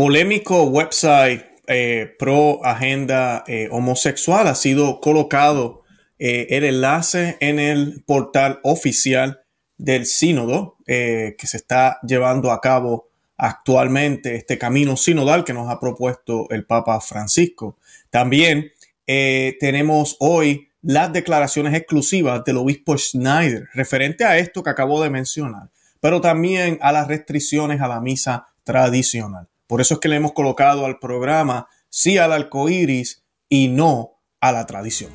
polémico website eh, pro agenda eh, homosexual ha sido colocado eh, el enlace en el portal oficial del sínodo que se está llevando a cabo actualmente este camino sinodal que nos ha propuesto el Papa Francisco. También tenemos hoy las declaraciones exclusivas del obispo Schneider referente a esto que acabo de mencionar, pero también a las restricciones a la misa tradicional. Por eso es que le hemos colocado al programa sí al arco iris y no a la tradición.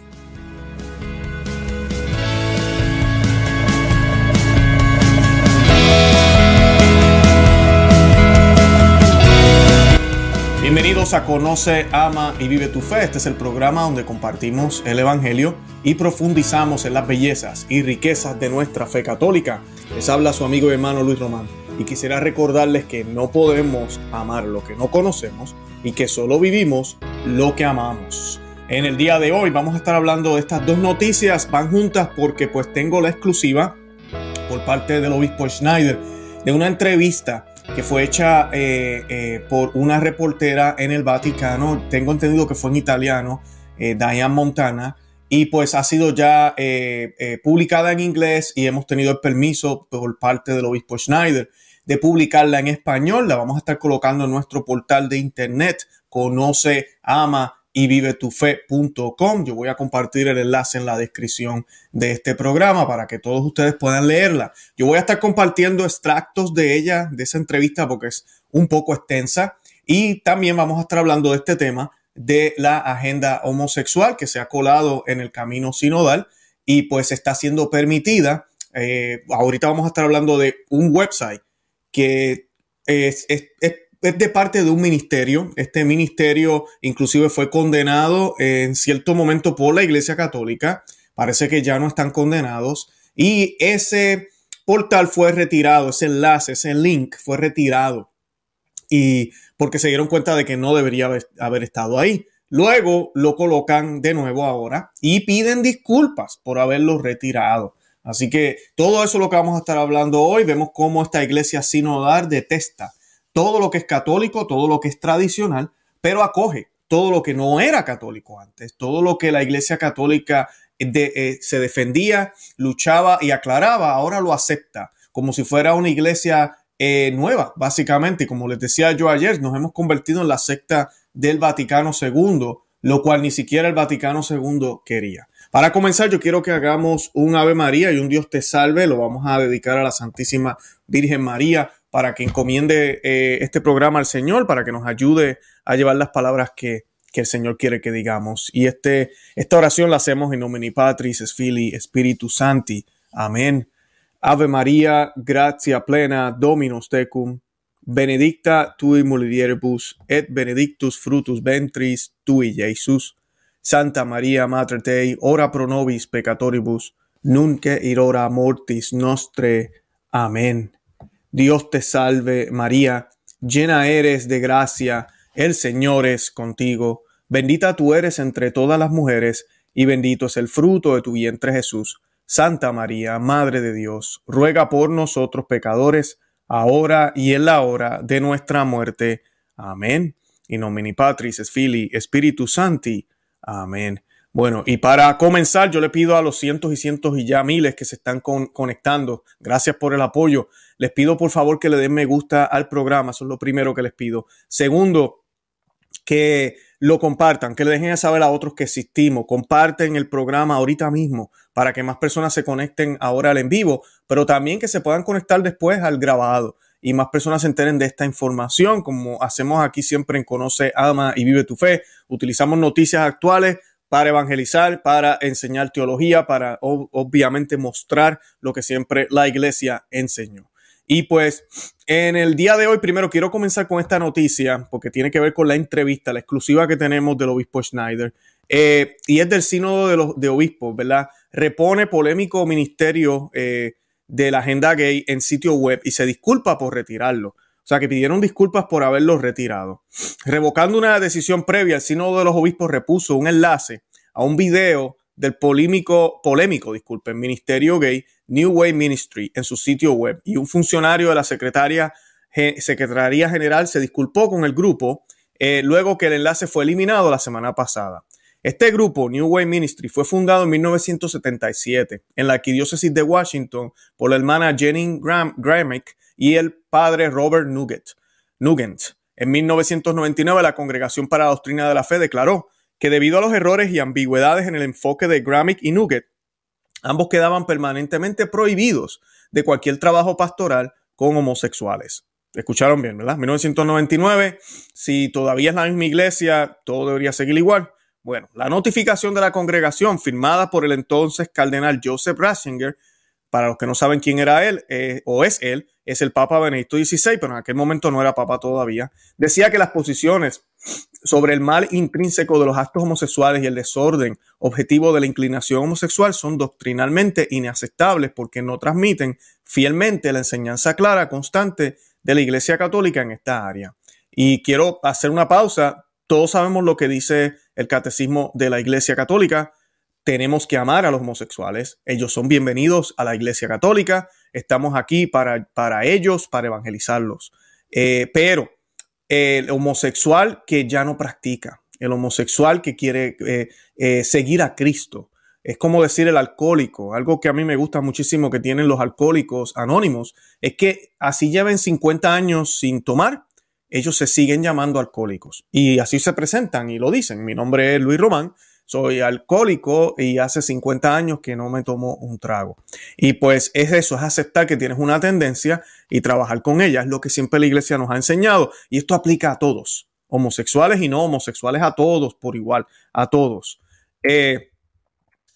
Bienvenidos a Conoce, Ama y Vive tu Fe. Este es el programa donde compartimos el Evangelio y profundizamos en las bellezas y riquezas de nuestra fe católica. Les habla su amigo y hermano Luis Román y quisiera recordarles que no podemos amar lo que no conocemos y que solo vivimos lo que amamos. En el día de hoy vamos a estar hablando de estas dos noticias, van juntas porque pues tengo la exclusiva por parte del obispo Schneider de una entrevista que fue hecha eh, eh, por una reportera en el Vaticano, tengo entendido que fue en italiano, eh, Diane Montana, y pues ha sido ya publicada en inglés y hemos tenido el permiso por parte del obispo Schneider de publicarla en español. La vamos a estar colocando en nuestro portal de internet, conoce, ama y vivetufe.com. Yo voy a compartir el enlace en la descripción de este programa para que todos ustedes puedan leerla. Yo voy a estar compartiendo extractos de ella, de esa entrevista, porque es un poco extensa. Y también vamos a estar hablando de este tema de la agenda homosexual que se ha colado en el camino sinodal y pues está siendo permitida. Eh, ahorita vamos a estar hablando de un website que es, de parte de un ministerio. Este ministerio inclusive fue condenado en cierto momento por la Iglesia Católica. Parece que ya no están condenados. Y ese portal fue retirado, ese enlace, ese link fue retirado. Y porque se dieron cuenta de que no debería haber estado ahí. Luego lo colocan de nuevo ahora y piden disculpas por haberlo retirado. Así que todo eso es lo que vamos a estar hablando hoy. Vemos cómo esta iglesia sinodal detesta todo lo que es católico, todo lo que es tradicional, pero acoge todo lo que no era católico antes, todo lo que la iglesia católica eh, se defendía, luchaba y aclaraba, ahora lo acepta como si fuera una iglesia eh, nueva, básicamente. Como les decía yo ayer, nos hemos convertido en la secta del Vaticano II, lo cual ni siquiera el Vaticano II quería. Para comenzar, yo quiero que hagamos un Ave María y un Dios te salve. Lo vamos a dedicar a la Santísima Virgen María para que encomiende eh, este programa al Señor, para que nos ayude a llevar las palabras que, el Señor quiere que digamos. Y este, esta oración la hacemos en nomine Patris, es Fili, Spiritu Santi. Amén. Ave María, gracia plena, Dominus tecum, benedicta tui mulieribus, et benedictus frutus ventris tui, Jesus. Santa María Mater Dei, ora pro nobis peccatoribus, nunc ir hora mortis nostre. Amén. Dios te salve María, llena eres de gracia, el Señor es contigo. Bendita tú eres entre todas las mujeres, y bendito es el fruto de tu vientre Jesús. Santa María, Madre de Dios, ruega por nosotros pecadores, ahora y en la hora de nuestra muerte. Amén. In nomine Patris, es Fili, Spiritus. Amén. Bueno, y para comenzar, yo le pido a los cientos y cientos y ya miles que se están conectando, gracias por el apoyo. Les pido por favor que le den me gusta al programa, eso es lo primero que les pido. Segundo, que lo compartan, que le dejen saber a otros que existimos. Comparten el programa ahorita mismo para que más personas se conecten ahora al en vivo, pero también que se puedan conectar después al grabado y más personas se enteren de esta información, como hacemos aquí siempre en Conoce, Ama y Vive tu Fe. Utilizamos noticias actuales para evangelizar, para enseñar teología, para obviamente mostrar lo que siempre la iglesia enseñó. Y pues en el día de hoy, primero quiero comenzar con esta noticia, porque tiene que ver con la entrevista, la exclusiva que tenemos del obispo Schneider, eh, y es del sínodo de los obispos, ¿verdad? Repone polémico ministerio eh, de la agenda gay en sitio web y se disculpa por retirarlo. O sea, que pidieron disculpas por haberlo retirado. Revocando una decisión previa, el Sínodo de los Obispos repuso un enlace a un video del polémico, polémico, disculpen, Ministerio Gay New Way Ministry en su sitio web y un funcionario de la Secretaria Secretaría General se disculpó con el grupo eh, luego que el enlace fue eliminado la semana pasada. Este grupo, New Way Ministry, fue fundado en 1977 en la arquidiócesis de Washington por la hermana Jenny Gramick y el padre Robert Nugent. En 1999, la Congregación para la Doctrina de la Fe declaró que debido a los errores y ambigüedades en el enfoque de Gramick y Nugent, ambos quedaban permanentemente prohibidos de cualquier trabajo pastoral con homosexuales. Escucharon bien, ¿verdad? 1999, si todavía es la misma iglesia, todo debería seguir igual. Bueno, la notificación de la congregación firmada por el entonces cardenal Joseph Ratzinger, para los que no saben quién era él eh, o es él, es el Papa Benedicto XVI, pero en aquel momento no era Papa todavía, decía que las posiciones sobre el mal intrínseco de los actos homosexuales y el desorden objetivo de la inclinación homosexual son doctrinalmente inaceptables porque no transmiten fielmente la enseñanza clara, constante de la Iglesia Católica en esta área. Y quiero hacer una pausa. Todos sabemos lo que dice el catecismo de la Iglesia Católica. Tenemos que amar a los homosexuales. Ellos son bienvenidos a la Iglesia Católica. Estamos aquí para, para ellos, para evangelizarlos. Eh, pero el homosexual que ya no practica, el homosexual que quiere eh, eh, seguir a Cristo, es como decir el alcohólico, algo que a mí me gusta muchísimo que tienen los alcohólicos anónimos, es que así lleven 50 años sin tomar, ellos se siguen llamando alcohólicos y así se presentan y lo dicen. Mi nombre es Luis Román, soy alcohólico y hace 50 años que no me tomo un trago. Y pues es eso, es aceptar que tienes una tendencia y trabajar con ella, es lo que siempre la iglesia nos ha enseñado y esto aplica a todos, homosexuales y no homosexuales, a todos por igual, a todos. Eh,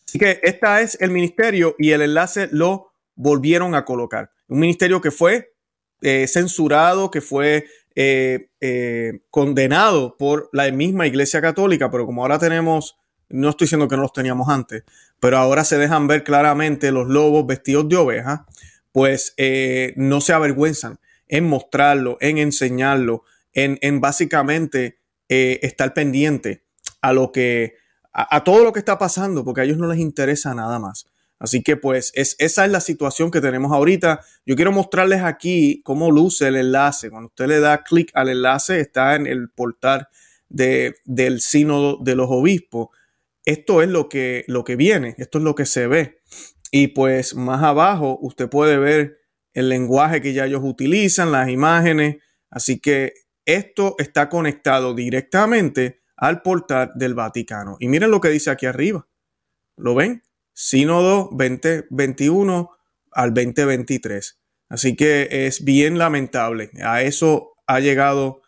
Así que este es el ministerio y el enlace lo volvieron a colocar. Un ministerio que fue eh, censurado, que fue eh, eh, condenado por la misma Iglesia Católica, pero como ahora tenemos, no estoy diciendo que no los teníamos antes, pero ahora se dejan ver claramente los lobos vestidos de oveja, pues no se avergüenzan en mostrarlo, en enseñarlo, en, en básicamente estar pendiente a lo que a, todo lo que está pasando, porque a ellos no les interesa nada más. Así que pues es, esa es la situación que tenemos ahorita. Yo quiero mostrarles aquí cómo luce el enlace. Cuando usted le da clic al enlace, está en el portal de, del sínodo de los obispos. Esto es lo que, lo que viene, esto es lo que se ve. Y pues más abajo usted puede ver el lenguaje que ya ellos utilizan, las imágenes. Así que esto está conectado directamente al portal del Vaticano. Y miren lo que dice aquí arriba. ¿Lo ven? Sínodo 2021 al 2023. Así que es bien lamentable. A eso ha llegado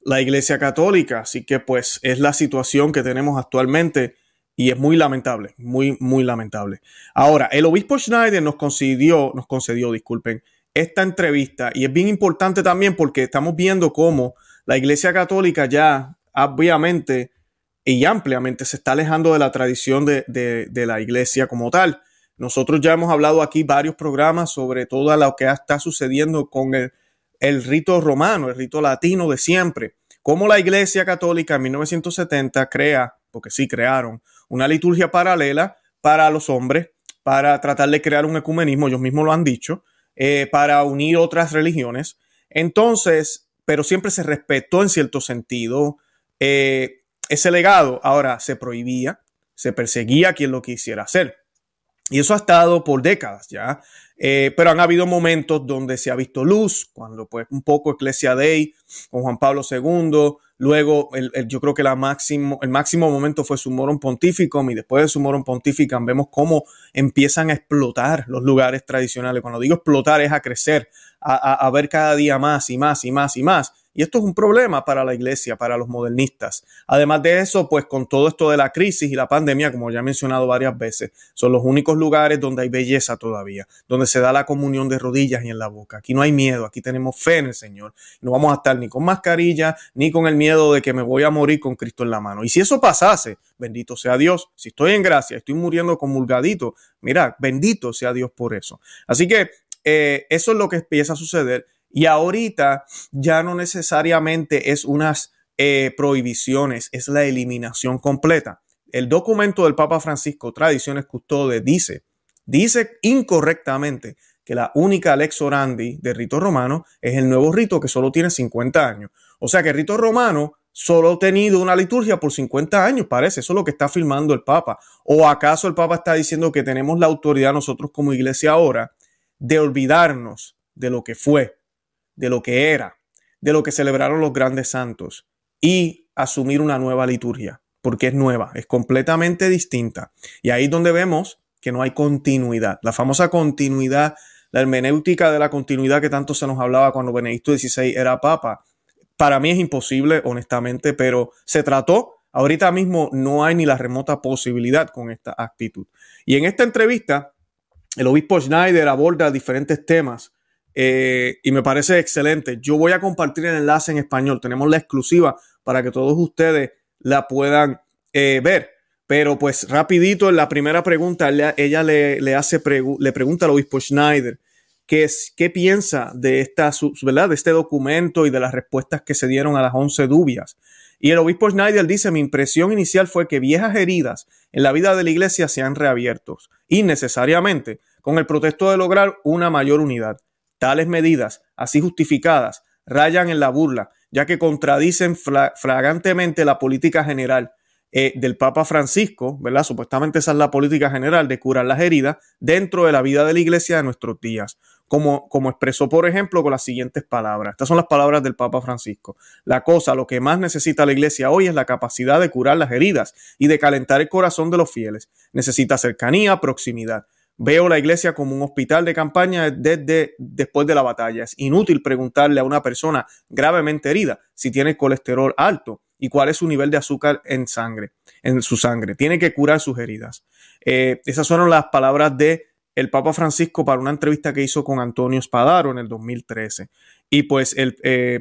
la Iglesia Católica. Así que pues es la situación que tenemos actualmente y es muy lamentable, muy, muy lamentable. Ahora, el obispo Schneider nos concedió, nos concedió, disculpen, esta entrevista y es bien importante también porque estamos viendo cómo la Iglesia Católica ya obviamente y ampliamente se está alejando de la tradición de, la iglesia como tal. Nosotros ya hemos hablado aquí varios programas sobre todo lo que está sucediendo con el, el rito romano, el rito latino de siempre. Cómo la iglesia católica en 1970 crea, porque sí crearon, una liturgia paralela para los hombres, para tratar de crear un ecumenismo, ellos mismos lo han dicho, eh, para unir otras religiones. Entonces, pero siempre se respetó en cierto sentido eh, ese legado ahora se prohibía, se perseguía a quien lo quisiera hacer. Y eso ha estado por décadas ya. Eh, pero han habido momentos donde se ha visto luz, cuando pues un poco Ecclesia Dei con Juan Pablo II, luego el, yo creo que la máximo, el máximo momento fue su Moron Pontificum y después de su Moron Pontificum vemos cómo empiezan a explotar los lugares tradicionales. Cuando digo explotar es a crecer, a, ver cada día más y más y más y más. Y esto es un problema para la iglesia, para los modernistas. Además de eso, pues con todo esto de la crisis y la pandemia, como ya he mencionado varias veces, son los únicos lugares donde hay belleza todavía, donde se da la comunión de rodillas y en la boca. Aquí no hay miedo, aquí tenemos fe en el Señor. No vamos a estar ni con mascarilla, ni con el miedo de que me voy a morir con Cristo en la mano. Y si eso pasase, bendito sea Dios. Si estoy en gracia, estoy muriendo comulgadito, mira, bendito sea Dios por eso. Así que eh, eso es lo que empieza a suceder y ahorita ya no necesariamente es unas eh, prohibiciones, es la eliminación completa. El documento del Papa Francisco, Tradiciones Custodes, dice, dice incorrectamente que la única lex orandi de rito romano es el nuevo rito que solo tiene 50 años. O sea que el rito romano solo ha tenido una liturgia por 50 años, parece. Eso es lo que está afirmando el Papa. ¿O acaso el Papa está diciendo que tenemos la autoridad nosotros como iglesia ahora de olvidarnos de lo que fue, de lo que era, de lo que celebraron los grandes santos y asumir una nueva liturgia? Porque es nueva, es completamente distinta. Y ahí es donde vemos que no hay continuidad. La famosa continuidad, la hermenéutica de la continuidad que tanto se nos hablaba cuando Benedicto XVI era papa para mí es imposible, honestamente, pero se trató. Ahorita mismo no hay ni la remota posibilidad con esta actitud. Y en esta entrevista, el obispo Schneider aborda diferentes temas eh, y me parece excelente. Yo voy a compartir el enlace en español. Tenemos la exclusiva para que todos ustedes la puedan eh, ver. Pero pues rapidito, en la primera pregunta, ella, le, hace le pregunta al obispo Schneider qué, es, qué piensa de, esta, ¿verdad? de este documento y de las respuestas que se dieron a las 11 dubias. Y el obispo Schneider dice, mi impresión inicial fue que viejas heridas en la vida de la iglesia se han reabierto, innecesariamente, con el protesto de lograr una mayor unidad. Tales medidas, así justificadas, rayan en la burla, ya que contradicen flagrantemente la política general eh, del Papa Francisco, ¿verdad? Supuestamente esa es la política general de curar las heridas dentro de la vida de la iglesia de nuestros días como, como expresó, por ejemplo, con las siguientes palabras. Estas son las palabras del Papa Francisco. La cosa, lo que más necesita la iglesia hoy es la capacidad de curar las heridas y de calentar el corazón de los fieles. Necesita cercanía, proximidad. Veo la iglesia como un hospital de campaña desde después de la batalla. Es inútil preguntarle a una persona gravemente herida si tiene colesterol alto y cuál es su nivel de azúcar en sangre, en su sangre. Tiene que curar sus heridas. Eh, esas fueron las palabras de el Papa Francisco para una entrevista que hizo con Antonio Spadaro en el 2013. Y pues el, eh,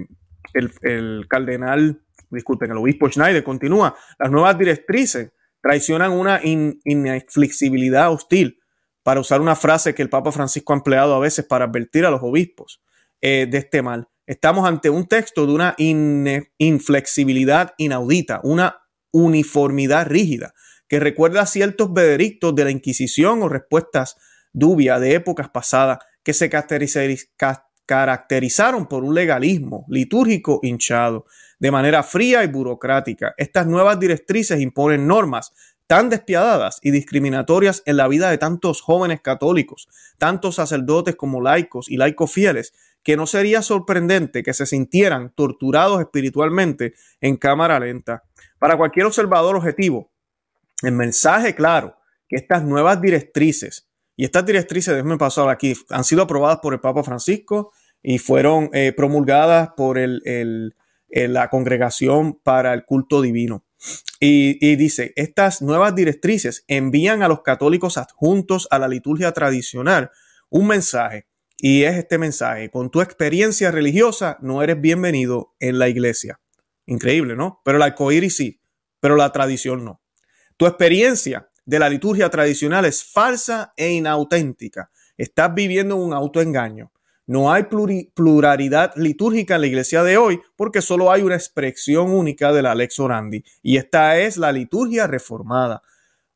el, cardenal, disculpen, el obispo Schneider continúa, las nuevas directrices traicionan una inflexibilidad hostil, para usar una frase que el Papa Francisco ha empleado a veces para advertir a los obispos eh, de este mal. Estamos ante un texto de una inflexibilidad inaudita, una uniformidad rígida, que recuerda ciertos veredictos de la Inquisición o respuestas dubia de épocas pasadas que se caracterizaron por un legalismo litúrgico hinchado, de manera fría y burocrática. Estas nuevas directrices imponen normas tan despiadadas y discriminatorias en la vida de tantos jóvenes católicos, tantos sacerdotes como laicos y laicos fieles, que no sería sorprendente que se sintieran torturados espiritualmente en cámara lenta. Para cualquier observador objetivo, el mensaje claro que estas nuevas directrices y estas directrices, déjenme pasar aquí, han sido aprobadas por el Papa Francisco y fueron eh, promulgadas por el, la Congregación para el Culto Divino. Y, dice, estas nuevas directrices envían a los católicos adjuntos a la liturgia tradicional un mensaje. Y es este mensaje, con tu experiencia religiosa no eres bienvenido en la iglesia. Increíble, ¿no? Pero el arcoíris sí, pero la tradición no. Tu experiencia de la liturgia tradicional es falsa e inauténtica. Estás viviendo un autoengaño. No hay pluralidad litúrgica en la iglesia de hoy porque solo hay una expresión única de la lex orandi y esta es la liturgia reformada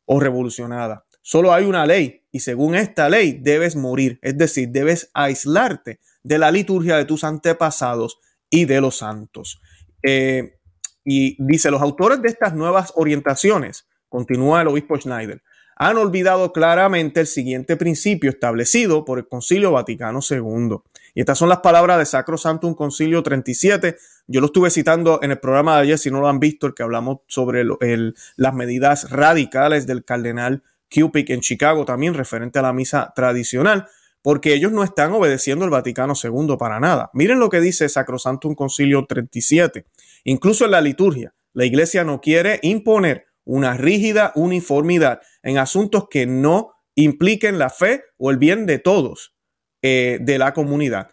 o revolucionada. Solo hay una ley y según esta ley debes morir, es decir, debes aislarte de la liturgia de tus antepasados y de los santos. Eh, y dice, los autores de estas nuevas orientaciones continúa el obispo Schneider, han olvidado claramente el siguiente principio establecido por el Concilio Vaticano II. Y estas son las palabras de Sacro un Concilio 37. Yo lo estuve citando en el programa de ayer, si no lo han visto, el que hablamos sobre las medidas radicales del cardenal Cupid en Chicago, también referente a la misa tradicional, porque ellos no están obedeciendo el Vaticano II para nada. Miren lo que dice un Concilio 37. Incluso en la liturgia, la iglesia no quiere imponer una rígida uniformidad en asuntos que no impliquen la fe o el bien de todos eh, de la comunidad.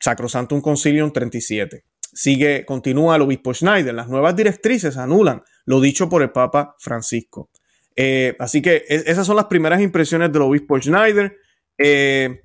Sacrosantum Concilium 37. Sigue, continúa el obispo Schneider. Las nuevas directrices anulan lo dicho por el Papa Francisco. Eh, así que e, esas son las primeras impresiones del obispo Schneider. Eh,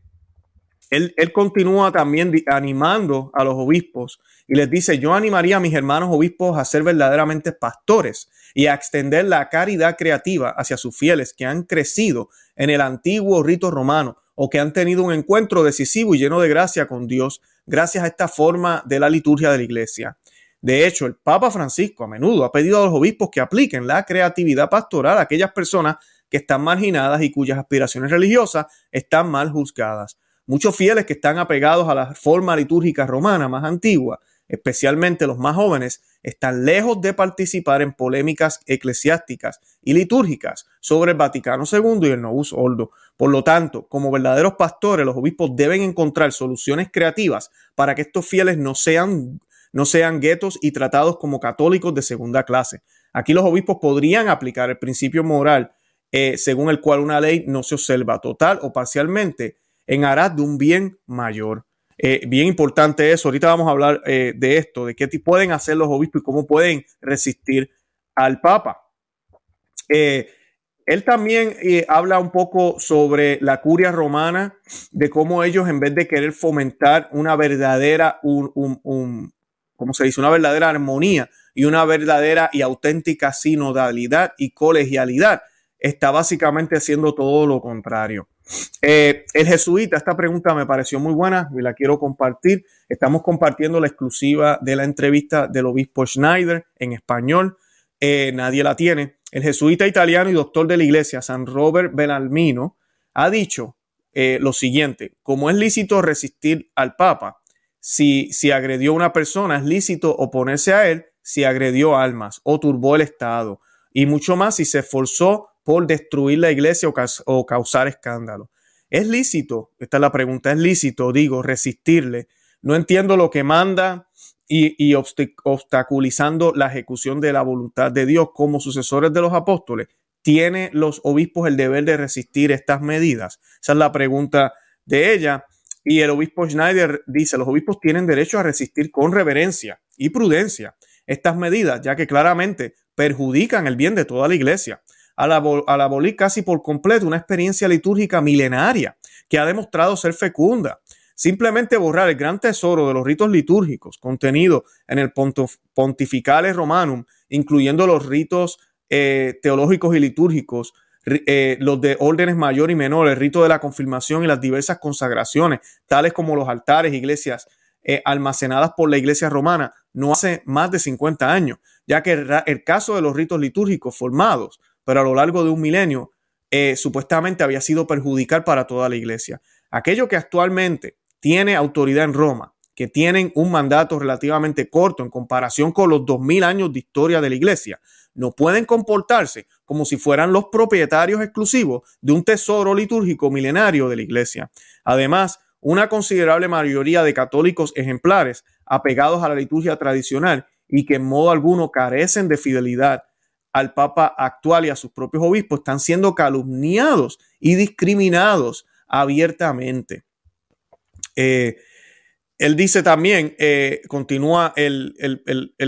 él, continúa también animando a los obispos y les dice, yo animaría a mis hermanos obispos a ser verdaderamente pastores y a extender la caridad creativa hacia sus fieles que han crecido en el antiguo rito romano o que han tenido un encuentro decisivo y lleno de gracia con Dios gracias a esta forma de la liturgia de la iglesia. De hecho, el Papa Francisco a menudo ha pedido a los obispos que apliquen la creatividad pastoral a aquellas personas que están marginadas y cuyas aspiraciones religiosas están mal juzgadas. Muchos fieles que están apegados a la forma litúrgica romana más antigua, especialmente los más jóvenes, están lejos de participar en polémicas eclesiásticas y litúrgicas sobre el Vaticano II y el Novus Ordo. Por lo tanto, como verdaderos pastores, los obispos deben encontrar soluciones creativas para que estos fieles no sean no sean guetos y tratados como católicos de segunda clase. Aquí los obispos podrían aplicar el principio moral eh, según el cual una ley no se observa total o parcialmente en aras de un bien mayor. Eh, bien importante eso. Ahorita vamos a hablar eh, de esto, de qué pueden hacer los obispos y cómo pueden resistir al Papa. él también habla un poco sobre la curia romana, de cómo ellos en vez de querer fomentar una verdadera, un, como se dice, una verdadera armonía y una verdadera y auténtica sinodalidad y colegialidad. Está básicamente haciendo todo lo contrario. Eh, el jesuita, esta pregunta me pareció muy buena y la quiero compartir. Estamos compartiendo la exclusiva de la entrevista del obispo Schneider en español. Eh, nadie la tiene. El jesuita italiano y doctor de la iglesia, San Robert Benalmino, ha dicho eh, lo siguiente, como es lícito resistir al Papa, si, si agredió a una persona, es lícito oponerse a él si agredió almas o turbó el Estado, y mucho más si se esforzó por destruir la iglesia o, causar escándalo. ¿Es lícito? Esta es la pregunta. ¿Es lícito, digo, resistirle? No entiendo lo que manda y, obstaculizando la ejecución de la voluntad de Dios como sucesores de los apóstoles. ¿Tiene los obispos el deber de resistir estas medidas? Esa es la pregunta de ella. Y el obispo Schneider dice, los obispos tienen derecho a resistir con reverencia y prudencia estas medidas, ya que claramente perjudican el bien de toda la iglesia. Al, abolir casi por completo una experiencia litúrgica milenaria que ha demostrado ser fecunda. Simplemente borrar el gran tesoro de los ritos litúrgicos contenido en el Pontificale Romanum, incluyendo los ritos eh, teológicos y litúrgicos eh, los de órdenes mayor y menor, el rito de la confirmación y las diversas consagraciones, tales como los altares, iglesias eh, almacenadas por la iglesia romana, no hace más de 50 años, ya que el, caso de los ritos litúrgicos formados, pero a lo largo de un milenio, eh, supuestamente había sido perjudicial para toda la iglesia. Aquello que actualmente tiene autoridad en Roma, que tienen un mandato relativamente corto en comparación con los 2000 años de historia de la iglesia, no pueden comportarse como si fueran los propietarios exclusivos de un tesoro litúrgico milenario de la Iglesia. Además, una considerable mayoría de católicos ejemplares apegados a la liturgia tradicional y que en modo alguno carecen de fidelidad al Papa actual y a sus propios obispos están siendo calumniados y discriminados abiertamente. Eh, él dice también, eh, continúa el,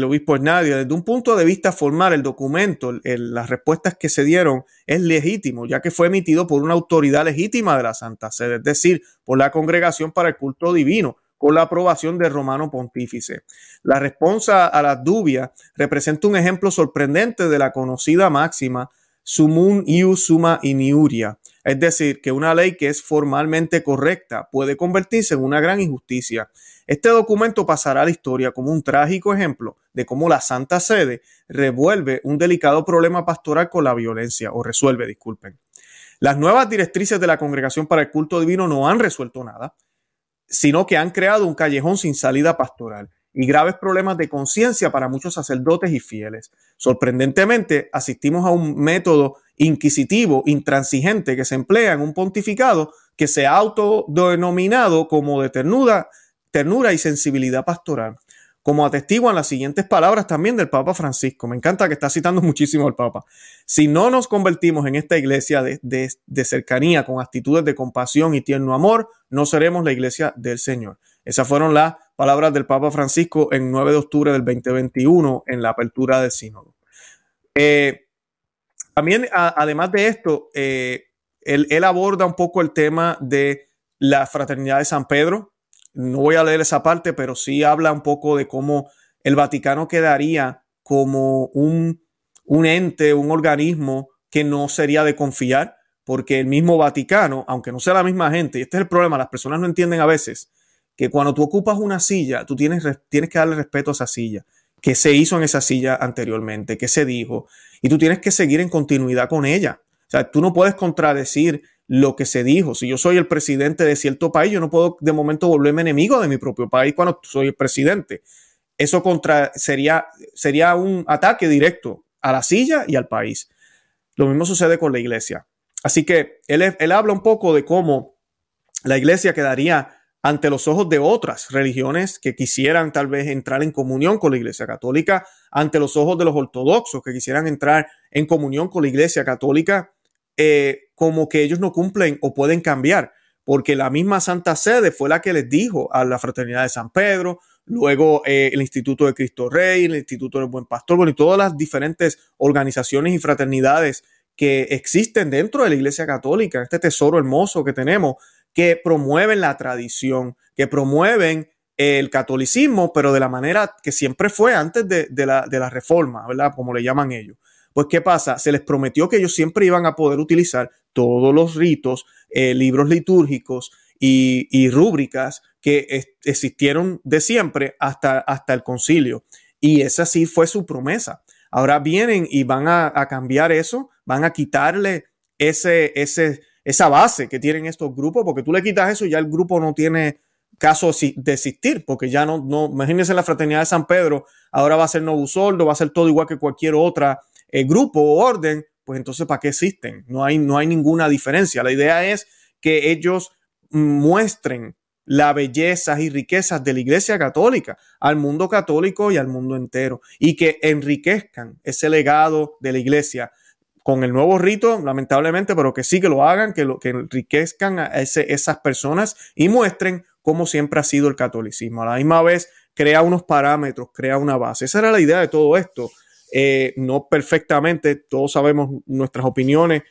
obispo Hernández, desde un punto de vista formal, el documento, las respuestas que se dieron es legítimo, ya que fue emitido por una autoridad legítima de la Santa Sede, es decir, por la Congregación para el Culto Divino, con la aprobación del romano pontífice. La respuesta a las dubias representa un ejemplo sorprendente de la conocida máxima sumun ius summa iniuria, es decir, que una ley que es formalmente correcta puede convertirse en una gran injusticia. Este documento pasará a la historia como un trágico ejemplo de cómo la Santa Sede revuelve un delicado problema pastoral con la violencia, o resuelve, disculpen. Las nuevas directrices de la Congregación para el Culto Divino no han resuelto nada, sino que han creado un callejón sin salida pastoral y graves problemas de conciencia para muchos sacerdotes y fieles. Sorprendentemente, asistimos a un método inquisitivo, intransigente, que se emplea en un pontificado que se ha autodenominado como de ternura, ternura y sensibilidad pastoral, como atestiguan las siguientes palabras también del Papa Francisco. Me encanta que está citando muchísimo al Papa. Si no nos convertimos en esta iglesia de, cercanía, con actitudes de compasión y tierno amor, no seremos la iglesia del Señor. Esas fueron las palabras del Papa Francisco en 9 de octubre del 2021 en la apertura del sínodo. Eh, también, además de esto, eh, él, aborda un poco el tema de la fraternidad de San Pedro. No voy a leer esa parte, pero sí habla un poco de cómo el Vaticano quedaría como un, un ente, un organismo que no sería de confiar, porque el mismo Vaticano, aunque no sea la misma gente, y este es el problema, las personas no entienden a veces que cuando tú ocupas una silla, tú tienes, tienes que darle respeto a esa silla, que se hizo en esa silla anteriormente, que se dijo, y tú tienes que seguir en continuidad con ella. O sea, tú no puedes contradecir lo que se dijo. Si yo soy el presidente de cierto país, yo no puedo de momento volverme enemigo de mi propio país cuando soy el presidente. Eso contra, sería, sería un ataque directo a la silla y al país. Lo mismo sucede con la iglesia. Así que él, él habla un poco de cómo la iglesia quedaría ante los ojos de otras religiones que quisieran tal vez entrar en comunión con la Iglesia Católica, ante los ojos de los ortodoxos que quisieran entrar en comunión con la Iglesia Católica, eh, como que ellos no cumplen o pueden cambiar, porque la misma Santa Sede fue la que les dijo a la Fraternidad de San Pedro, luego eh, el Instituto de Cristo Rey, el Instituto del Buen Pastor, bueno, y todas las diferentes organizaciones y fraternidades que existen dentro de la Iglesia Católica, este tesoro hermoso que tenemos, que promueven la tradición, que promueven el catolicismo, pero de la manera que siempre fue antes de, la, de la reforma, ¿verdad? Como le llaman ellos. Pues, ¿qué pasa? Se les prometió que ellos siempre iban a poder utilizar todos los ritos, eh, libros litúrgicos y, rúbricas que existieron de siempre hasta, hasta el concilio. Y esa sí fue su promesa. Ahora vienen y van a, cambiar eso, van a quitarle ese, ese, esa base que tienen estos grupos, porque tú le quitas eso y ya el grupo no tiene caso de existir, porque ya no, no, imagínense la fraternidad de San Pedro, ahora va a ser Novusoldo, va a ser todo igual que cualquier otra eh, grupo o orden, pues entonces ¿para qué existen? No hay, no hay ninguna diferencia. La idea es que ellos muestren las bellezas y riquezas de la Iglesia Católica al mundo católico y al mundo entero y que enriquezcan ese legado de la Iglesia con el nuevo rito, lamentablemente, pero que sí que lo hagan, que, lo, que enriquezcan a esas personas y muestren cómo siempre ha sido el catolicismo. A la misma vez, crea unos parámetros, crea una base. Esa era la idea de todo esto. Eh, no perfectamente, todos sabemos nuestras opiniones,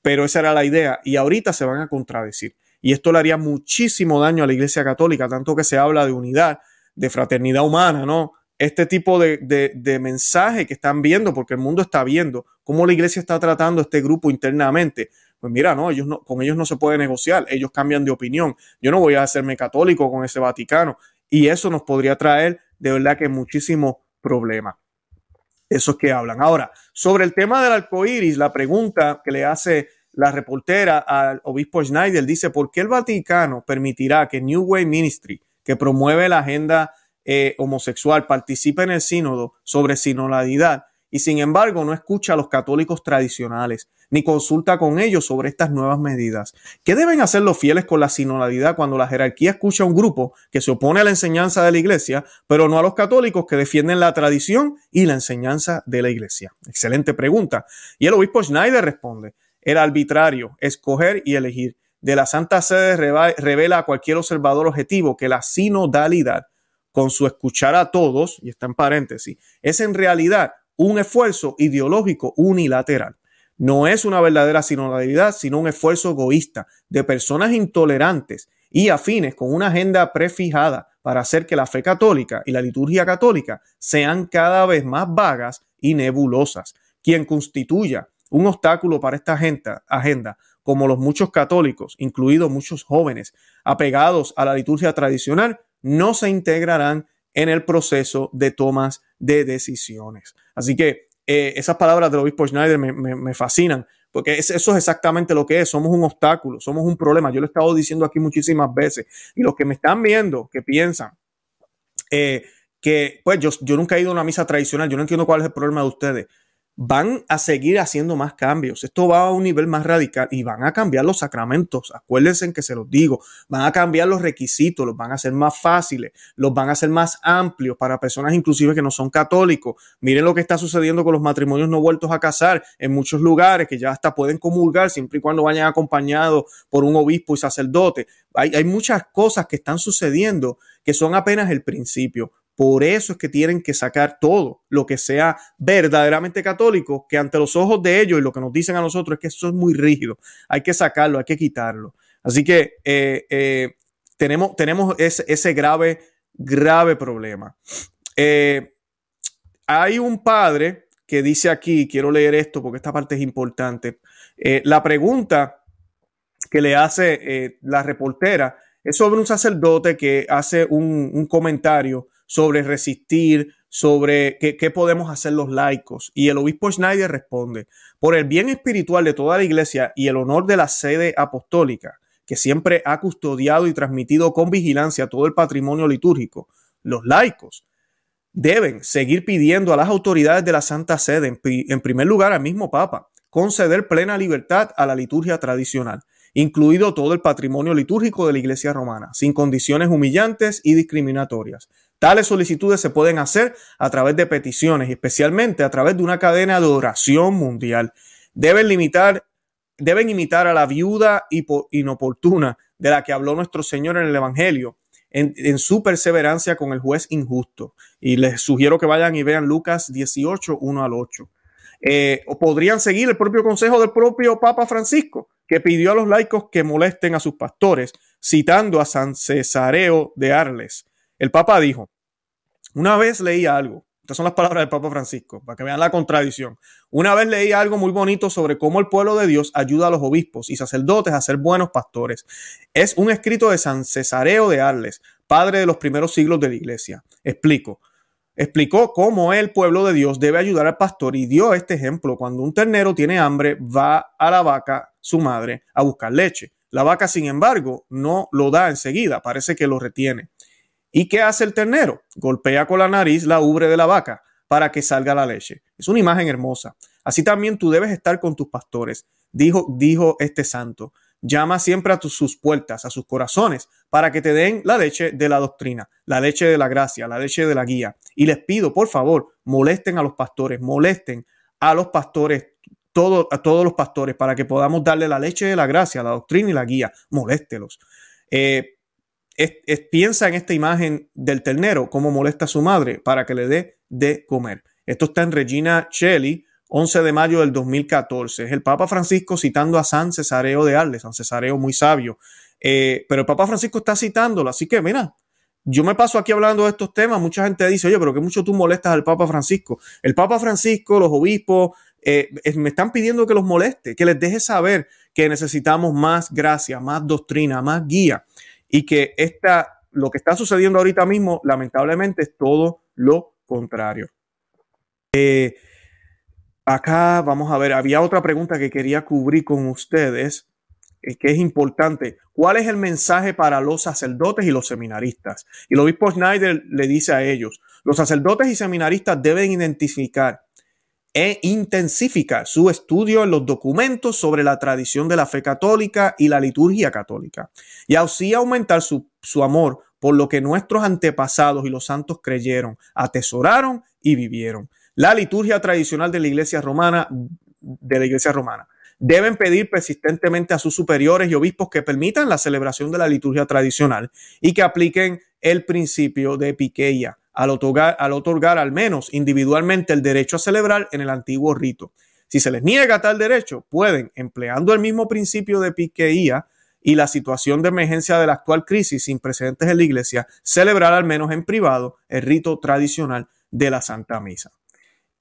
pero esa era la idea. Y ahorita se van a contradecir. Y esto le haría muchísimo daño a la Iglesia Católica, tanto que se habla de unidad, de fraternidad humana, ¿no? este tipo de, mensaje que están viendo, porque el mundo está viendo cómo la iglesia está tratando a este grupo internamente. Pues mira, no, ellos no, con ellos no se puede negociar, ellos cambian de opinión. Yo no voy a hacerme católico con ese Vaticano y eso nos podría traer de verdad que muchísimos problemas. Esos que hablan. Ahora, sobre el tema del arco iris, la pregunta que le hace la reportera al obispo Schneider dice: ¿Por qué el Vaticano permitirá que New Way Ministry, que promueve la agenda eh, homosexual participa en el sínodo sobre sinodalidad y sin embargo no escucha a los católicos tradicionales ni consulta con ellos sobre estas nuevas medidas. ¿Qué deben hacer los fieles con la sinodalidad cuando la jerarquía escucha a un grupo que se opone a la enseñanza de la iglesia, pero no a los católicos que defienden la tradición y la enseñanza de la iglesia? Excelente pregunta. Y el obispo Schneider responde, era arbitrario escoger y elegir. De la Santa Sede revela a cualquier observador objetivo que la sinodalidad con su escuchar a todos, y está en paréntesis, es en realidad un esfuerzo ideológico unilateral. No es una verdadera sinodalidad, sino un esfuerzo egoísta de personas intolerantes y afines con una agenda prefijada para hacer que la fe católica y la liturgia católica sean cada vez más vagas y nebulosas. Quien constituya un obstáculo para esta agenda, agenda como los muchos católicos, incluidos muchos jóvenes apegados a la liturgia tradicional, no se integrarán en el proceso de tomas de decisiones. Así que eh, esas palabras del obispo Schneider me, fascinan, porque eso es exactamente lo que es. Somos un obstáculo, somos un problema. Yo lo he estado diciendo aquí muchísimas veces. Y los que me están viendo, que piensan eh, que, pues yo, yo nunca he ido a una misa tradicional, yo no entiendo cuál es el problema de ustedes van a seguir haciendo más cambios. Esto va a un nivel más radical y van a cambiar los sacramentos. Acuérdense en que se los digo. Van a cambiar los requisitos, los van a hacer más fáciles, los van a hacer más amplios para personas inclusive que no son católicos. Miren lo que está sucediendo con los matrimonios no vueltos a casar en muchos lugares que ya hasta pueden comulgar siempre y cuando vayan acompañados por un obispo y sacerdote. Hay, hay muchas cosas que están sucediendo que son apenas el principio. Por eso es que tienen que sacar todo lo que sea verdaderamente católico, que ante los ojos de ellos y lo que nos dicen a nosotros es que eso es muy rígido. Hay que sacarlo, hay que quitarlo. Así que eh, eh, tenemos, tenemos ese, grave, grave problema. Eh, hay un padre que dice aquí, quiero leer esto porque esta parte es importante. la pregunta que le hace la reportera es sobre un sacerdote que hace un, comentario sobre resistir, sobre qué, podemos hacer los laicos. Y el obispo Schneider responde, por el bien espiritual de toda la iglesia y el honor de la sede apostólica, que siempre ha custodiado y transmitido con vigilancia todo el patrimonio litúrgico, los laicos deben seguir pidiendo a las autoridades de la Santa Sede, en primer lugar al mismo Papa, conceder plena libertad a la liturgia tradicional incluido todo el patrimonio litúrgico de la Iglesia romana, sin condiciones humillantes y discriminatorias. Tales solicitudes se pueden hacer a través de peticiones y especialmente a través de una cadena de oración mundial. Deben limitar, deben imitar a la viuda inoportuna de la que habló nuestro Señor en el Evangelio, en, su perseverancia con el juez injusto. Y les sugiero que vayan y vean Lucas 18, 1 al 8. Eh, podrían seguir el propio consejo del propio Papa Francisco, que pidió a los laicos que molesten a sus pastores, citando a San Cesareo de Arles. El Papa dijo, una vez leí algo, estas son las palabras del Papa Francisco, para que vean la contradicción. Una vez leí algo muy bonito sobre cómo el pueblo de Dios ayuda a los obispos y sacerdotes a ser buenos pastores. Es un escrito de San Cesareo de Arles, padre de los primeros siglos de la iglesia. Explico explicó cómo el pueblo de Dios debe ayudar al pastor y dio este ejemplo. Cuando un ternero tiene hambre, va a la vaca, su madre, a buscar leche. La vaca, sin embargo, no lo da enseguida, parece que lo retiene. ¿Y qué hace el ternero? Golpea con la nariz la ubre de la vaca para que salga la leche. Es una imagen hermosa. Así también tú debes estar con tus pastores, dijo, dijo este santo. Llama siempre a sus puertas, a sus corazones, para que te den la leche de la doctrina, la leche de la gracia, la leche de la guía. Y les pido, por favor, molesten a los pastores, molesten a los pastores, a todos los pastores, para que podamos darle la leche de la gracia, la doctrina y la guía. Moléstelos. Eh, piensa en esta imagen del ternero, cómo molesta a su madre para que le dé de comer. Esto está en Regina Shelley, 11 de mayo del 2014. Es el Papa Francisco citando a San Cesareo de Arles, San Cesareo muy sabio. Eh, pero el Papa Francisco está citándolo, así que mira, yo me paso aquí hablando de estos temas, mucha gente dice, oye, pero que mucho tú molestas al Papa Francisco. El Papa Francisco, los obispos, eh, me están pidiendo que los moleste, que les deje saber que necesitamos más gracia, más doctrina, más guía y que esta, lo que está sucediendo ahorita mismo, lamentablemente, es todo lo contrario. Eh, Acá vamos a ver, había otra pregunta que quería cubrir con ustedes, eh, que es importante. ¿Cuál es el mensaje para los sacerdotes y los seminaristas? Y el obispo Schneider le dice a ellos, los sacerdotes y seminaristas deben identificar e intensificar su estudio en los documentos sobre la tradición de la fe católica y la liturgia católica, y así aumentar su, su amor por lo que nuestros antepasados y los santos creyeron, atesoraron y vivieron la liturgia tradicional de la iglesia romana, de la iglesia romana. Deben pedir persistentemente a sus superiores y obispos que permitan la celebración de la liturgia tradicional y que apliquen el principio de piqueia al otorgar, al otorgar al menos individualmente el derecho a celebrar en el antiguo rito. Si se les niega tal derecho, pueden, empleando el mismo principio de piqueía y la situación de emergencia de la actual crisis sin precedentes en la iglesia, celebrar al menos en privado el rito tradicional de la Santa Misa.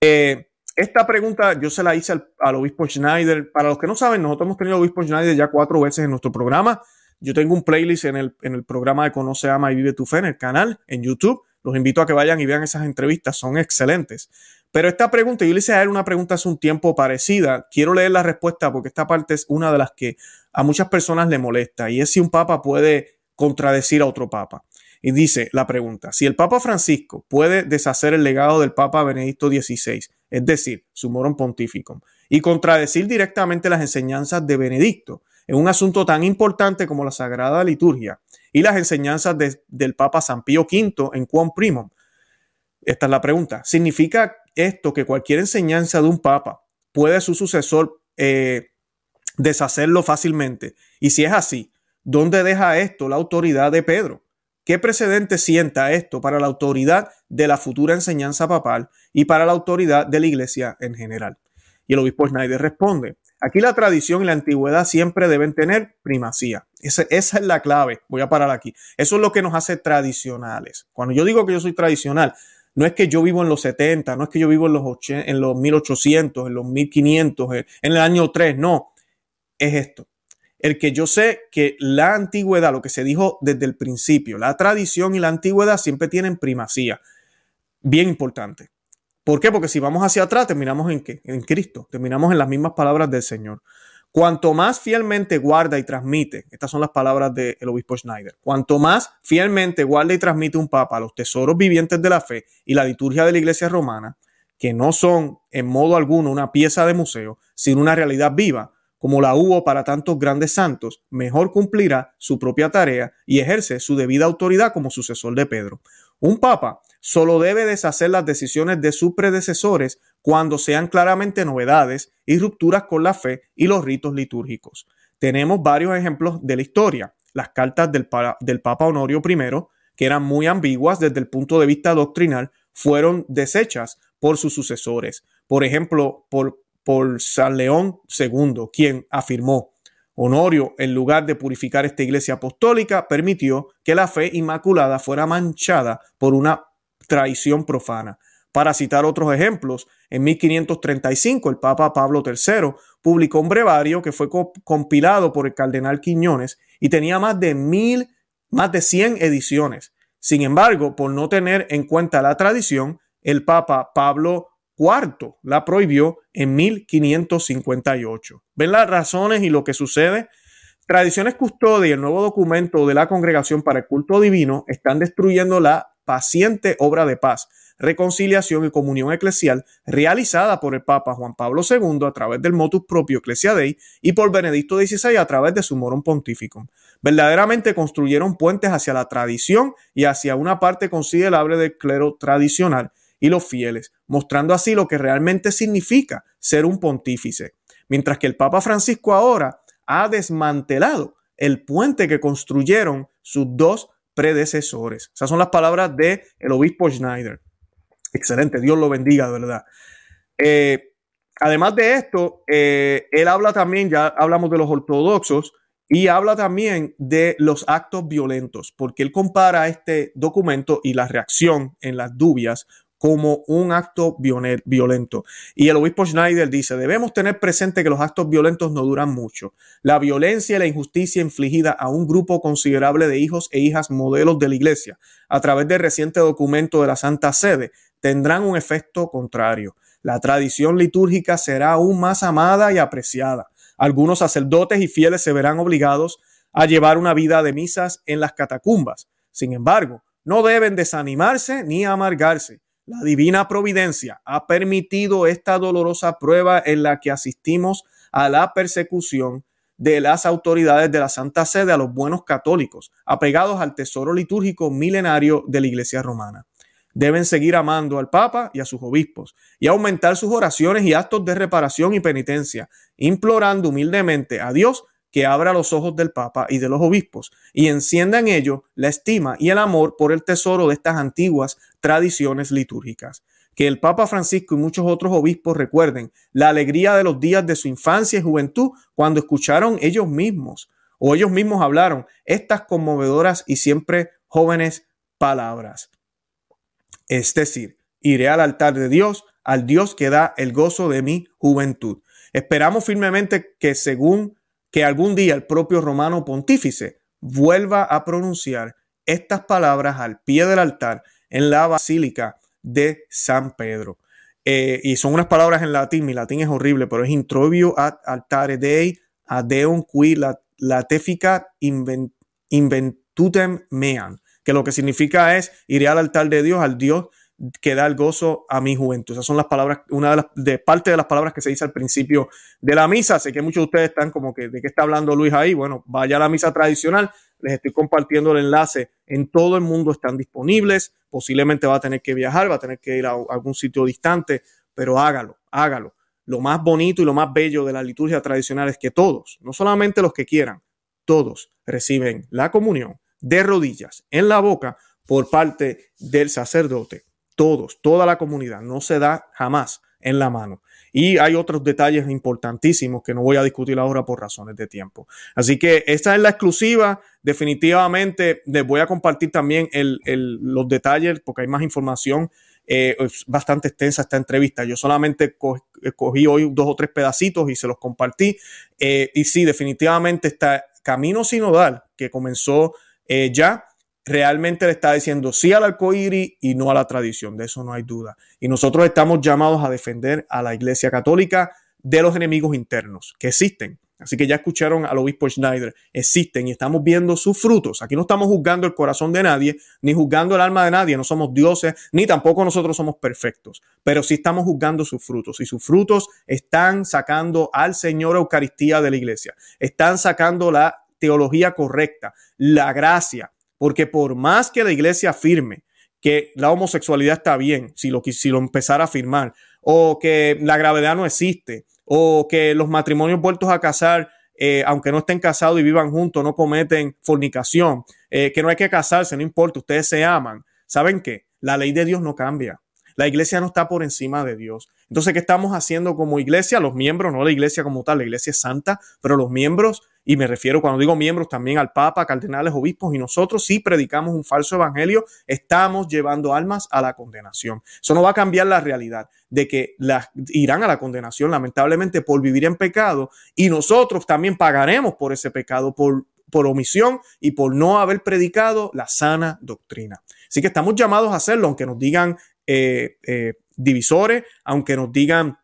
Eh, esta pregunta yo se la hice al, obispo Schneider. Para los que no saben, nosotros hemos tenido al obispo Schneider ya cuatro veces en nuestro programa. Yo tengo un playlist en el, en el programa de Conoce, Ama y Vive tu Fe en el canal, en YouTube. Los invito a que vayan y vean esas entrevistas, son excelentes. Pero esta pregunta, yo le hice a una pregunta hace un tiempo parecida. Quiero leer la respuesta porque esta parte es una de las que a muchas personas le molesta y es si un papa puede contradecir a otro papa. Y dice la pregunta, si el Papa Francisco puede deshacer el legado del Papa Benedicto XVI, es decir, su moron pontificum, y contradecir directamente las enseñanzas de Benedicto en un asunto tan importante como la Sagrada Liturgia y las enseñanzas del Papa San Pío V en Quam Primum. Esta es la pregunta. ¿Significa esto que cualquier enseñanza de un Papa puede su sucesor eh, deshacerlo fácilmente? Y si es así, ¿dónde deja esto la autoridad de Pedro? ¿Qué precedente sienta esto para la autoridad de la futura enseñanza papal y para la autoridad de la iglesia en general? Y el obispo Schneider responde, aquí la tradición y la antigüedad siempre deben tener primacía. Esa, es la clave. Voy a parar aquí. Eso es lo que nos hace tradicionales. Cuando yo digo que yo soy tradicional, no es que yo vivo en los 70, no es que yo vivo en los, en los 1800, en los 1500, en el año 3, no. Es esto. el que yo sé que la antigüedad, lo que se dijo desde el principio, la tradición y la antigüedad siempre tienen primacía. Bien importante. ¿Por qué? Porque si vamos hacia atrás, terminamos en qué? En Cristo, terminamos en las mismas palabras del Señor. Cuanto más fielmente guarda y transmite, estas son las palabras del obispo Schneider, cuanto más fielmente guarda y transmite un papa los tesoros vivientes de la fe y la liturgia de la iglesia romana, que no son en modo alguno una pieza de museo, sino una realidad viva, como la hubo para tantos grandes santos, mejor cumplirá su propia tarea y ejerce su debida autoridad como sucesor de Pedro. Un papa solo debe deshacer las decisiones de sus predecesores cuando sean claramente novedades y rupturas con la fe y los ritos litúrgicos. Tenemos varios ejemplos de la historia. Las cartas del, Papa Honorio I, que eran muy ambiguas desde el punto de vista doctrinal, fueron desechas por sus sucesores. Por ejemplo, por, por San León II, quien afirmó, Honorio, en lugar de purificar esta iglesia apostólica, permitió que la fe inmaculada fuera manchada por una traición profana. Para citar otros ejemplos, en 1535 el Papa Pablo III publicó un brevario que fue compilado por el cardenal Quiñones y tenía más de mil, más de 100 ediciones. Sin embargo, por no tener en cuenta la tradición, el Papa Pablo IV la prohibió en 1558. ¿Ven las razones y lo que sucede? Tradiciones Custodia y el nuevo documento de la Congregación para el Culto Divino están destruyendo la paciente obra de paz, reconciliación y comunión eclesial realizada por el Papa Juan Pablo II a través del motus propio Ecclesia Dei y por Benedicto XVI a través de su Morum Pontificum. Verdaderamente construyeron puentes hacia la tradición y hacia una parte considerable del clero tradicional y los fieles, mostrando así lo que realmente significa ser un pontífice. Mientras que el Papa Francisco ahora ha desmantelado el puente que construyeron sus dos predecesores. Esas son las palabras del el obispo Schneider. Excelente, Dios lo bendiga, de verdad. Eh, además de esto, eh, él habla también, ya hablamos de los ortodoxos, y habla también de los actos violentos, porque él compara este documento y la reacción en las dubias como un acto violento. Y el obispo Schneider dice, debemos tener presente que los actos violentos no duran mucho. La violencia y la injusticia infligida a un grupo considerable de hijos e hijas modelos de la iglesia a través del reciente documento de la Santa Sede tendrán un efecto contrario. La tradición litúrgica será aún más amada y apreciada. Algunos sacerdotes y fieles se verán obligados a llevar una vida de misas en las catacumbas. Sin embargo, no deben desanimarse ni amargarse la divina providencia ha permitido esta dolorosa prueba en la que asistimos a la persecución de las autoridades de la Santa Sede a los buenos católicos, apegados al tesoro litúrgico milenario de la Iglesia romana. Deben seguir amando al Papa y a sus obispos y aumentar sus oraciones y actos de reparación y penitencia, implorando humildemente a Dios que abra los ojos del Papa y de los obispos y encienda en ellos la estima y el amor por el tesoro de estas antiguas tradiciones litúrgicas. Que el Papa Francisco y muchos otros obispos recuerden la alegría de los días de su infancia y juventud cuando escucharon ellos mismos o ellos mismos hablaron estas conmovedoras y siempre jóvenes palabras. Es decir, iré al altar de Dios, al Dios que da el gozo de mi juventud. Esperamos firmemente que según que algún día el propio romano pontífice vuelva a pronunciar estas palabras al pie del altar en la basílica de San Pedro. Eh, y son unas palabras en latín, mi latín es horrible, pero es introbio ad altare dei adeum qui lateficat inventutem mean, que lo que significa es iré al altar de Dios, al Dios que da el gozo a mi juventud. Esas son las palabras, una de, las, de parte de las palabras que se dice al principio de la misa. Sé que muchos de ustedes están como que, ¿de qué está hablando Luis ahí? Bueno, vaya a la misa tradicional. Les estoy compartiendo el enlace. En todo el mundo están disponibles. Posiblemente va a tener que viajar, va a tener que ir a algún sitio distante, pero hágalo, hágalo. Lo más bonito y lo más bello de la liturgia tradicional es que todos, no solamente los que quieran, todos reciben la comunión de rodillas en la boca por parte del sacerdote todos, toda la comunidad, no se da jamás en la mano. Y hay otros detalles importantísimos que no voy a discutir ahora por razones de tiempo. Así que esta es la exclusiva. Definitivamente les voy a compartir también los detalles porque hay más información. Eh, es bastante extensa esta entrevista. Yo solamente cogí hoy dos o tres pedacitos y se los compartí. y sí, definitivamente está camino sinodal que comenzó ya realmente le está diciendo sí al arcoíris y no a la tradición, de eso no hay duda. Y nosotros estamos llamados a defender a la Iglesia Católica de los enemigos internos que existen. Así que ya escucharon al obispo Schneider, existen y estamos viendo sus frutos. Aquí no estamos juzgando el corazón de nadie, ni juzgando el alma de nadie, no somos dioses, ni tampoco nosotros somos perfectos, pero sí estamos juzgando sus frutos y sus frutos están sacando al Señor Eucaristía de la iglesia, están sacando la teología correcta, la gracia, porque por más que la iglesia afirme que la homosexualidad está bien, si lo, si lo empezara a afirmar, o que la gravedad no existe, o que los matrimonios vueltos a casar, eh, aunque no estén casados y vivan juntos, no cometen fornicación, eh, que no hay que casarse, no importa, ustedes se aman. ¿Saben qué? La ley de Dios no cambia. La iglesia no está por encima de Dios. Entonces, ¿qué estamos haciendo como iglesia? Los miembros, no la iglesia como tal, la iglesia es santa, pero los miembros y me refiero cuando digo miembros también al Papa, cardenales, obispos, y nosotros si predicamos un falso evangelio, estamos llevando almas a la condenación. Eso no va a cambiar la realidad de que las irán a la condenación lamentablemente por vivir en pecado y nosotros también pagaremos por ese pecado, por, por omisión y por no haber predicado la sana doctrina. Así que estamos llamados a hacerlo, aunque nos digan eh, eh, divisores, aunque nos digan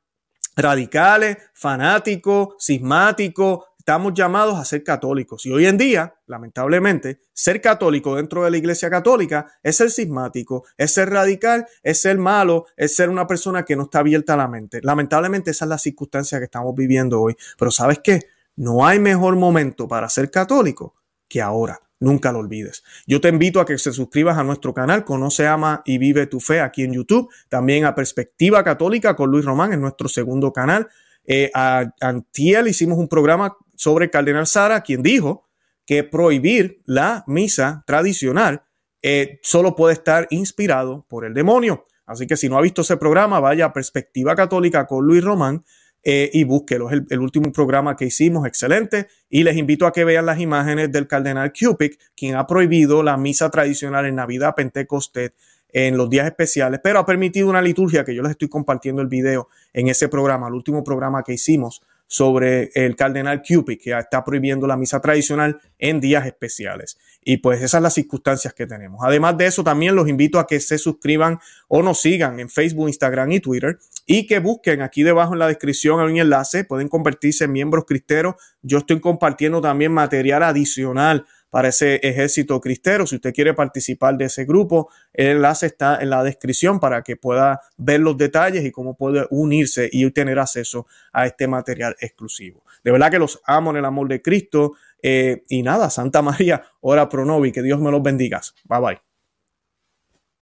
radicales, fanáticos, cismáticos, estamos llamados a ser católicos. Y hoy en día, lamentablemente, ser católico dentro de la iglesia católica es ser sismático, es ser radical, es ser malo, es ser una persona que no está abierta a la mente. Lamentablemente esa es la circunstancia que estamos viviendo hoy. Pero ¿sabes qué? No hay mejor momento para ser católico que ahora. Nunca lo olvides. Yo te invito a que se suscribas a nuestro canal Conoce, Ama y Vive tu Fe aquí en YouTube. También a Perspectiva Católica con Luis Román en nuestro segundo canal. Eh, a Antiel hicimos un programa sobre cardenal Sara, quien dijo que prohibir la misa tradicional eh, solo puede estar inspirado por el demonio. Así que si no ha visto ese programa, vaya a Perspectiva Católica con Luis Román eh, y búsquelo. Es el, último programa que hicimos, excelente. Y les invito a que vean las imágenes del cardenal Cupid, quien ha prohibido la misa tradicional en Navidad, Pentecostés en los días especiales, pero ha permitido una liturgia que yo les estoy compartiendo el video en ese programa, el último programa que hicimos sobre el cardenal Cupid, que está prohibiendo la misa tradicional en días especiales. Y pues esas son las circunstancias que tenemos. Además de eso, también los invito a que se suscriban o nos sigan en Facebook, Instagram y Twitter y que busquen aquí debajo en la descripción un enlace, pueden convertirse en miembros cristeros. Yo estoy compartiendo también material adicional para ese ejército cristero. Si usted quiere participar de ese grupo, el enlace está en la descripción para que pueda ver los detalles y cómo puede unirse y tener acceso a este material exclusivo. De verdad que los amo en el amor de Cristo. Eh, y nada, Santa María, ora pro nobis, que Dios me los bendiga. Bye bye.